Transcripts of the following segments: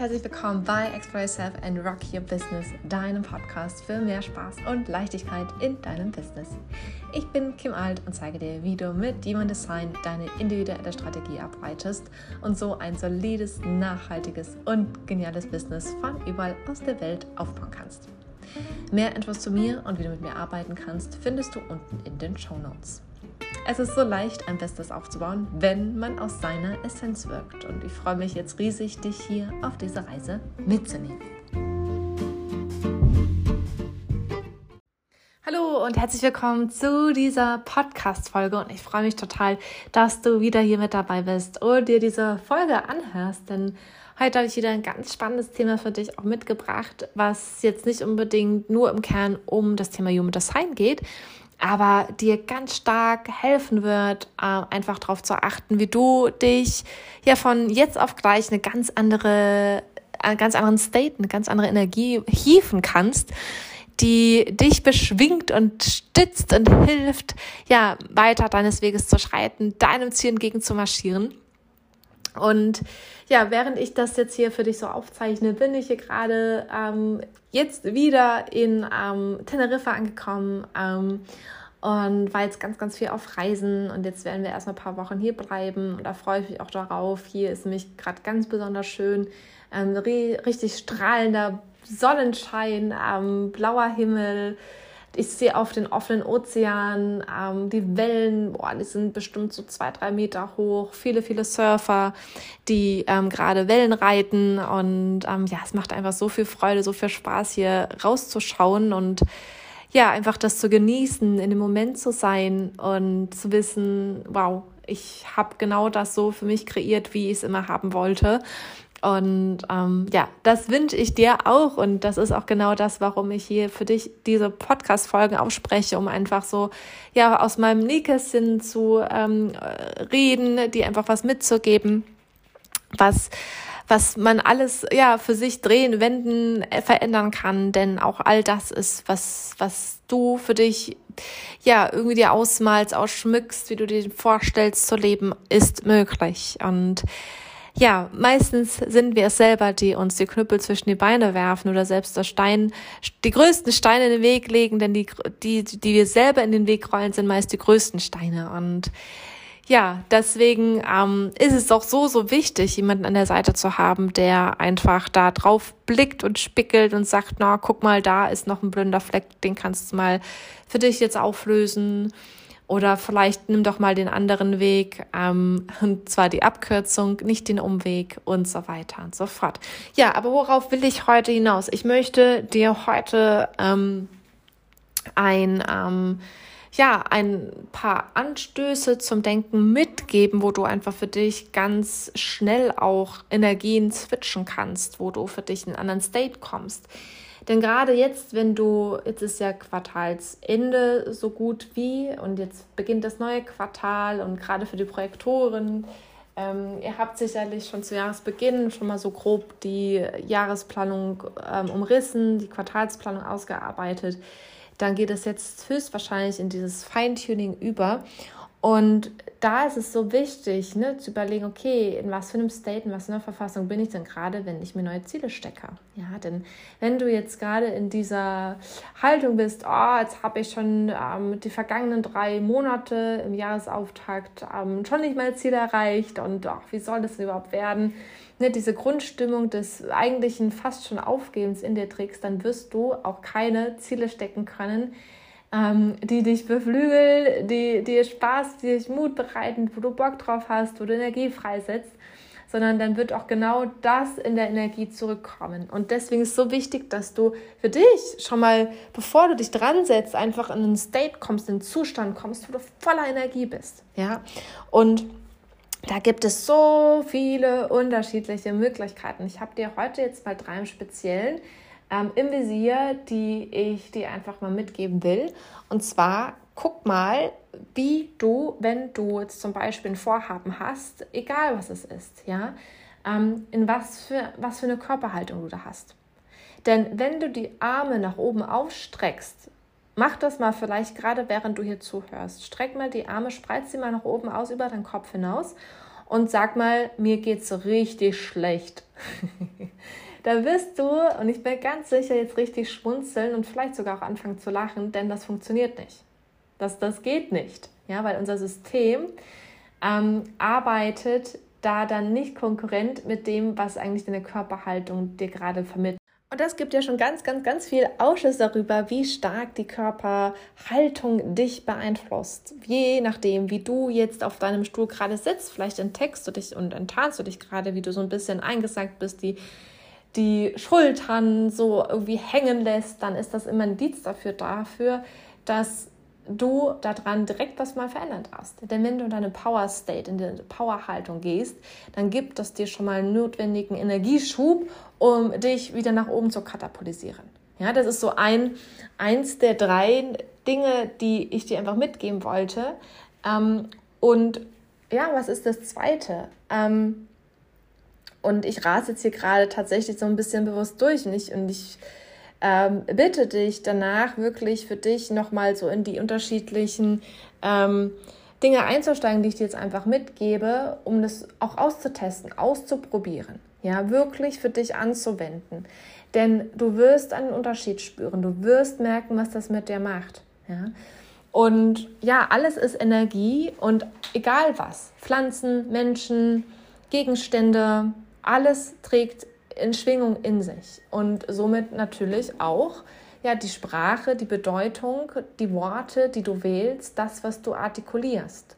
herzlich willkommen bei Explore Yourself and Rock Your Business, deinem Podcast für mehr Spaß und Leichtigkeit in deinem Business. Ich bin Kim Alt und zeige dir, wie du mit Human Design deine individuelle Strategie ableitest und so ein solides, nachhaltiges und geniales Business von überall aus der Welt aufbauen kannst. Mehr Infos zu mir und wie du mit mir arbeiten kannst, findest du unten in den Show Notes. Es ist so leicht, ein Business aufzubauen, wenn man aus seiner Essenz wirkt. Und ich freue mich jetzt riesig, dich hier auf diese Reise mitzunehmen. Hallo und herzlich willkommen zu dieser Podcast-Folge. Und ich freue mich total, dass du wieder hier mit dabei bist und dir diese Folge anhörst. Denn heute habe ich wieder ein ganz spannendes Thema für dich auch mitgebracht, was jetzt nicht unbedingt nur im Kern um das Thema Human Design geht, aber dir ganz stark helfen wird, äh, einfach darauf zu achten, wie du dich ja von jetzt auf gleich eine ganz andere, einen ganz anderen State, eine ganz andere Energie hieven kannst, die dich beschwingt und stützt und hilft, ja, weiter deines Weges zu schreiten, deinem Ziel entgegen zu marschieren. Und ja, während ich das jetzt hier für dich so aufzeichne, bin ich hier gerade ähm, jetzt wieder in ähm, Teneriffa angekommen ähm, und war jetzt ganz, ganz viel auf Reisen. Und jetzt werden wir erstmal ein paar Wochen hier bleiben. Und da freue ich mich auch darauf. Hier ist nämlich gerade ganz besonders schön. Ähm, richtig strahlender Sonnenschein, ähm, blauer Himmel ich sehe auf den offenen Ozean ähm, die Wellen, boah, die sind bestimmt so zwei, drei Meter hoch. Viele, viele Surfer, die ähm, gerade Wellen reiten. Und ähm, ja, es macht einfach so viel Freude, so viel Spaß, hier rauszuschauen und ja, einfach das zu genießen, in dem Moment zu sein und zu wissen, wow, ich habe genau das so für mich kreiert, wie ich es immer haben wollte. Und ähm, ja, das wünsche ich dir auch. Und das ist auch genau das, warum ich hier für dich diese Podcast-Folgen ausspreche, um einfach so ja aus meinem Nähkästchen zu ähm, reden, die einfach was mitzugeben, was was man alles ja für sich drehen, wenden, äh, verändern kann, denn auch all das ist was was du für dich ja irgendwie dir ausmalst, ausschmückst, wie du dir vorstellst zu leben, ist möglich. Und ja, meistens sind wir es selber, die uns die Knüppel zwischen die Beine werfen oder selbst das Stein, die größten Steine in den Weg legen, denn die, die, die wir selber in den Weg rollen, sind meist die größten Steine. Und ja, deswegen ähm, ist es doch so, so wichtig, jemanden an der Seite zu haben, der einfach da drauf blickt und spickelt und sagt, na, guck mal, da ist noch ein blinder Fleck, den kannst du mal für dich jetzt auflösen oder vielleicht nimm doch mal den anderen Weg, ähm, und zwar die Abkürzung, nicht den Umweg und so weiter und so fort. Ja, aber worauf will ich heute hinaus? Ich möchte dir heute ähm, ein ähm, ja, ein paar Anstöße zum Denken mitgeben, wo du einfach für dich ganz schnell auch Energien switchen kannst, wo du für dich in einen anderen State kommst. Denn gerade jetzt, wenn du, jetzt ist ja Quartalsende so gut wie und jetzt beginnt das neue Quartal und gerade für die Projektoren, ähm, ihr habt sicherlich schon zu Jahresbeginn schon mal so grob die Jahresplanung ähm, umrissen, die Quartalsplanung ausgearbeitet. Dann geht es jetzt höchstwahrscheinlich in dieses Feintuning über. Und da ist es so wichtig, ne, zu überlegen, okay, in was für einem State, in was für einer Verfassung bin ich denn gerade, wenn ich mir neue Ziele stecke. Ja, denn wenn du jetzt gerade in dieser Haltung bist, oh, jetzt habe ich schon ähm, die vergangenen drei Monate im Jahresauftakt ähm, schon nicht mein Ziel erreicht und ach, wie soll das denn überhaupt werden? Ne, diese Grundstimmung des eigentlichen fast schon Aufgebens in dir trägst, dann wirst du auch keine Ziele stecken können, ähm, die dich beflügeln, die dir Spaß, die dich Mut bereiten, wo du Bock drauf hast, wo du Energie freisetzt, sondern dann wird auch genau das in der Energie zurückkommen. Und deswegen ist es so wichtig, dass du für dich schon mal, bevor du dich dran setzt, einfach in einen State kommst, in einen Zustand kommst, wo du voller Energie bist. Ja, und da gibt es so viele unterschiedliche Möglichkeiten. Ich habe dir heute jetzt mal drei im Speziellen ähm, im Visier, die ich dir einfach mal mitgeben will. Und zwar guck mal, wie du, wenn du jetzt zum Beispiel ein Vorhaben hast, egal was es ist, ja, ähm, in was für, was für eine Körperhaltung du da hast. Denn wenn du die Arme nach oben aufstreckst, mach das mal vielleicht gerade während du hier zuhörst. Streck mal die Arme, spreiz sie mal nach oben aus über deinen Kopf hinaus und sag mal, mir geht's richtig schlecht. da wirst du, und ich bin ganz sicher, jetzt richtig schmunzeln und vielleicht sogar auch anfangen zu lachen, denn das funktioniert nicht. Das, das geht nicht, ja, weil unser System ähm, arbeitet da dann nicht konkurrent mit dem, was eigentlich deine Körperhaltung dir gerade vermittelt. Und das gibt ja schon ganz, ganz, ganz viel Ausschuss darüber, wie stark die Körperhaltung dich beeinflusst. Je nachdem, wie du jetzt auf deinem Stuhl gerade sitzt, vielleicht entdeckst du dich und enttarnst du dich gerade, wie du so ein bisschen eingesackt bist, die, die Schultern so irgendwie hängen lässt, dann ist das immer ein Indiz dafür, dafür, dass du daran direkt was mal verändert hast. Denn wenn du in deine Power State, in die Powerhaltung gehst, dann gibt das dir schon mal einen notwendigen Energieschub, um dich wieder nach oben zu katapultisieren. Ja, das ist so ein, eins der drei Dinge, die ich dir einfach mitgeben wollte. Ähm, und ja, was ist das zweite? Ähm, und ich rase jetzt hier gerade tatsächlich so ein bisschen bewusst durch und ich, und ich ähm, bitte dich danach wirklich für dich nochmal so in die unterschiedlichen ähm, Dinge einzusteigen, die ich dir jetzt einfach mitgebe, um das auch auszutesten, auszuprobieren. Ja, wirklich für dich anzuwenden. Denn du wirst einen Unterschied spüren. Du wirst merken, was das mit dir macht. Ja. Und ja, alles ist Energie und egal was, Pflanzen, Menschen, Gegenstände, alles trägt in Schwingung in sich und somit natürlich auch ja die Sprache, die Bedeutung, die Worte, die du wählst, das, was du artikulierst.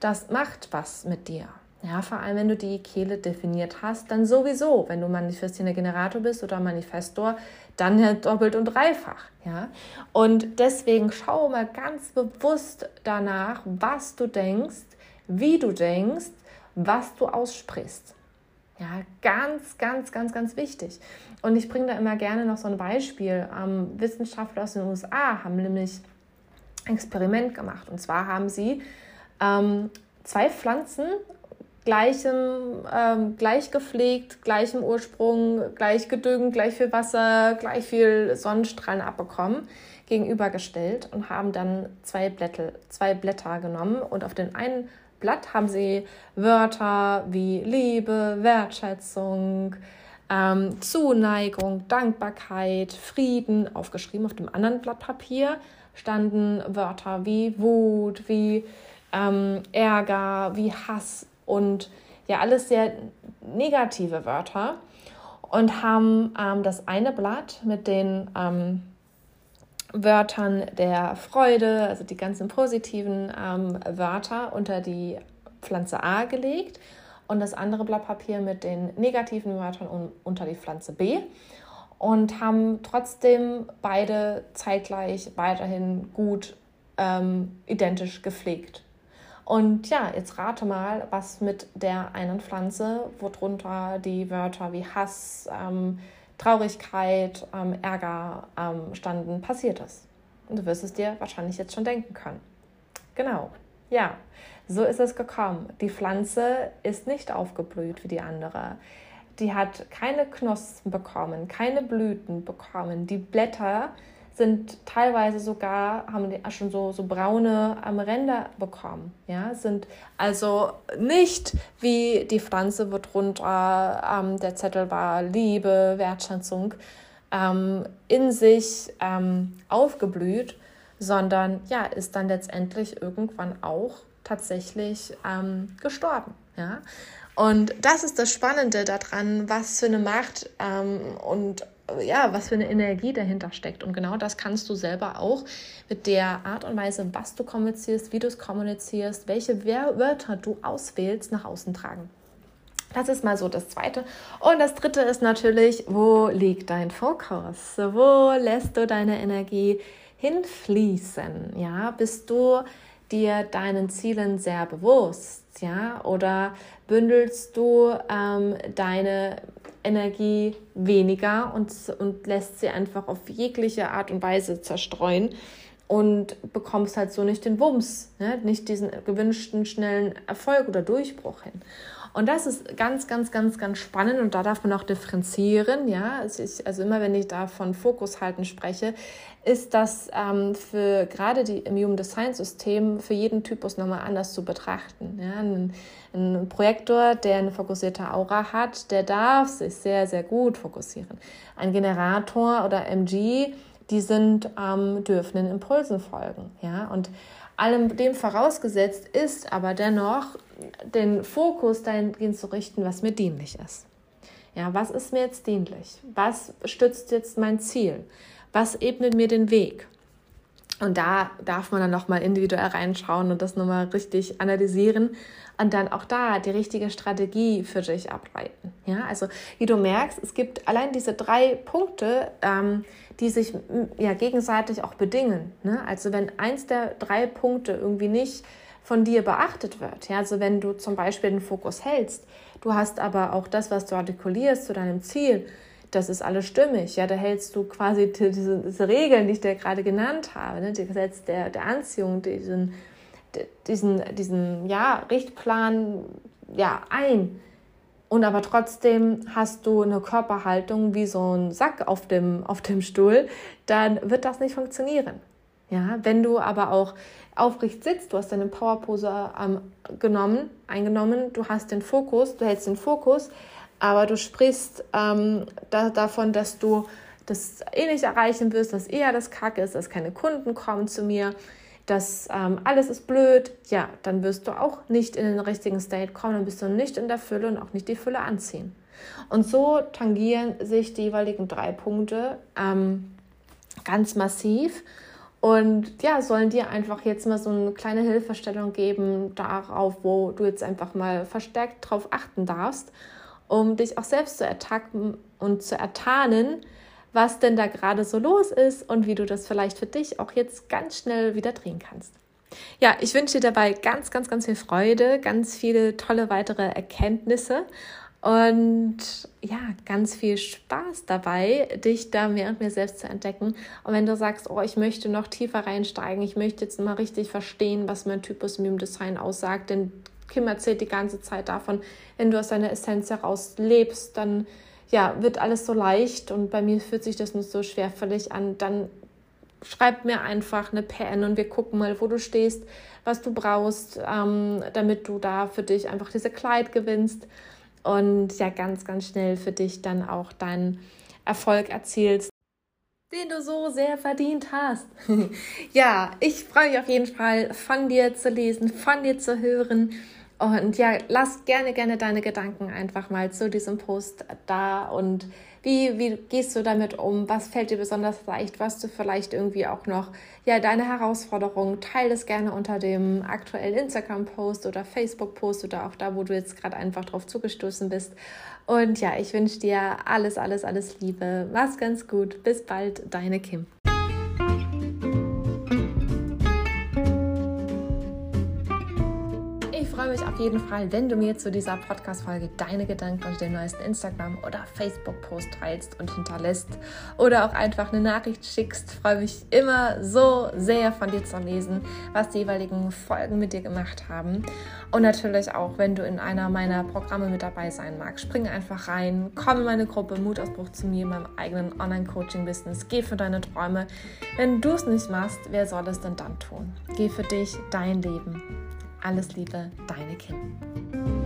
Das macht was mit dir. Ja, vor allem, wenn du die Kehle definiert hast, dann sowieso. Wenn du manifestierender Generator bist oder Manifestor, dann ja doppelt und dreifach. Ja, und deswegen schau mal ganz bewusst danach, was du denkst, wie du denkst, was du aussprichst. Ja, ganz, ganz, ganz, ganz wichtig. Und ich bringe da immer gerne noch so ein Beispiel. Ähm, Wissenschaftler aus den USA haben nämlich ein Experiment gemacht. Und zwar haben sie ähm, zwei Pflanzen gleichem, ähm, gleich gepflegt, gleichem Ursprung, gleich gedüngt, gleich viel Wasser, gleich viel Sonnenstrahlen abbekommen, gegenübergestellt und haben dann zwei Blätter, zwei Blätter genommen und auf den einen Blatt haben sie Wörter wie Liebe, Wertschätzung, ähm, Zuneigung, Dankbarkeit, Frieden aufgeschrieben. Auf dem anderen Blatt Papier standen Wörter wie Wut, wie ähm, Ärger, wie Hass und ja, alles sehr negative Wörter und haben ähm, das eine Blatt mit den ähm, Wörtern der Freude, also die ganzen positiven ähm, Wörter, unter die Pflanze A gelegt und das andere Blatt Papier mit den negativen Wörtern un unter die Pflanze B und haben trotzdem beide zeitgleich weiterhin gut ähm, identisch gepflegt. Und ja, jetzt rate mal, was mit der einen Pflanze, worunter die Wörter wie Hass, ähm, Traurigkeit, ähm, Ärger ähm, standen, passiert ist. Und du wirst es dir wahrscheinlich jetzt schon denken können. Genau, ja, so ist es gekommen. Die Pflanze ist nicht aufgeblüht wie die andere. Die hat keine Knospen bekommen, keine Blüten bekommen. Die Blätter sind teilweise sogar, haben die schon so, so braune ähm, Ränder bekommen. Ja? Sind also nicht wie die Pflanze, wo drunter ähm, der Zettel war, Liebe, Wertschätzung, ähm, in sich ähm, aufgeblüht, sondern ja, ist dann letztendlich irgendwann auch tatsächlich ähm, gestorben. Ja? Und das ist das Spannende daran, was für eine Macht ähm, und ja, was für eine Energie dahinter steckt. Und genau das kannst du selber auch mit der Art und Weise, was du kommunizierst, wie du es kommunizierst, welche Wörter du auswählst, nach außen tragen. Das ist mal so das Zweite. Und das Dritte ist natürlich, wo liegt dein Fokus? Wo lässt du deine Energie hinfließen? Ja, bist du dir deinen Zielen sehr bewusst? Ja, oder bündelst du ähm, deine Energie weniger und, und lässt sie einfach auf jegliche Art und Weise zerstreuen. und bekommst halt so nicht den Wumms, ne? nicht diesen gewünschten schnellen Erfolg oder Durchbruch hin. Und das ist ganz, ganz, ganz, ganz spannend und da darf man auch differenzieren. Ja, also, ich, also immer wenn ich da von Fokus halten spreche, ist das ähm, für gerade die im Human Design System für jeden Typus nochmal anders zu betrachten. Ja, ein, ein Projektor, der eine fokussierte Aura hat, der darf sich sehr, sehr gut fokussieren. Ein Generator oder MG, die sind ähm, dürfen den Impulsen folgen. Ja, und allem dem vorausgesetzt ist aber dennoch, den Fokus dahingehend zu richten, was mir dienlich ist. Ja, was ist mir jetzt dienlich? Was stützt jetzt mein Ziel? Was ebnet mir den Weg? Und da darf man dann nochmal individuell reinschauen und das nochmal richtig analysieren und dann auch da die richtige Strategie für dich ableiten. Ja, also wie du merkst, es gibt allein diese drei Punkte, ähm, die sich ja gegenseitig auch bedingen. Ne? Also wenn eins der drei Punkte irgendwie nicht von dir beachtet wird, ja, also wenn du zum Beispiel den Fokus hältst, du hast aber auch das, was du artikulierst zu deinem Ziel, das ist alles stimmig. Ja, da hältst du quasi diese, diese Regeln, die ich dir gerade genannt habe, ne? die Gesetz der, der Anziehung, diesen, diesen, diesen ja, Richtplan ja, ein. Und aber trotzdem hast du eine Körperhaltung wie so ein Sack auf dem, auf dem Stuhl, dann wird das nicht funktionieren. Ja, wenn du aber auch aufrecht sitzt, du hast deine Powerpose ähm, genommen, eingenommen, du hast den Fokus, du hältst den Fokus, aber du sprichst ähm, da, davon, dass du das eh nicht erreichen wirst, dass eher das Kacke ist, dass keine Kunden kommen zu mir, dass ähm, alles ist blöd, ja, dann wirst du auch nicht in den richtigen State kommen, dann bist du nicht in der Fülle und auch nicht die Fülle anziehen. Und so tangieren sich die jeweiligen drei Punkte ähm, ganz massiv. Und ja, sollen dir einfach jetzt mal so eine kleine Hilfestellung geben darauf, wo du jetzt einfach mal verstärkt drauf achten darfst um dich auch selbst zu ertacken und zu ertarnen, was denn da gerade so los ist und wie du das vielleicht für dich auch jetzt ganz schnell wieder drehen kannst. Ja, ich wünsche dir dabei ganz, ganz, ganz viel Freude, ganz viele tolle weitere Erkenntnisse und ja, ganz viel Spaß dabei, dich da mehr und mehr selbst zu entdecken. Und wenn du sagst, oh, ich möchte noch tiefer reinsteigen, ich möchte jetzt mal richtig verstehen, was mein Typus Meme Design aussagt, denn Kim erzählt die ganze Zeit davon, wenn du aus deiner Essenz heraus lebst, dann ja, wird alles so leicht und bei mir fühlt sich das nicht so schwerfällig an. Dann schreib mir einfach eine PN und wir gucken mal, wo du stehst, was du brauchst, ähm, damit du da für dich einfach diese Kleid gewinnst und ja, ganz, ganz schnell für dich dann auch deinen Erfolg erzielst den du so sehr verdient hast. ja, ich freue mich auf jeden Fall von dir zu lesen, von dir zu hören. Und ja, lass gerne, gerne deine Gedanken einfach mal zu diesem Post da und wie, wie gehst du damit um? Was fällt dir besonders leicht? Was du vielleicht irgendwie auch noch, ja, deine Herausforderungen? Teile es gerne unter dem aktuellen Instagram-Post oder Facebook-Post oder auch da, wo du jetzt gerade einfach drauf zugestoßen bist. Und ja, ich wünsche dir alles, alles, alles Liebe. Mach's ganz gut. Bis bald, deine Kim. Auf jeden Fall, wenn du mir zu dieser Podcast-Folge deine Gedanken unter dem neuesten Instagram- oder Facebook-Post teilst und hinterlässt oder auch einfach eine Nachricht schickst. Freue mich immer so sehr von dir zu lesen, was die jeweiligen Folgen mit dir gemacht haben. Und natürlich auch, wenn du in einer meiner Programme mit dabei sein magst, spring einfach rein, komm in meine Gruppe Mutausbruch zu mir in meinem eigenen Online-Coaching-Business. Geh für deine Träume. Wenn du es nicht machst, wer soll es denn dann tun? Geh für dich, dein Leben. Alles Liebe, deine Kim.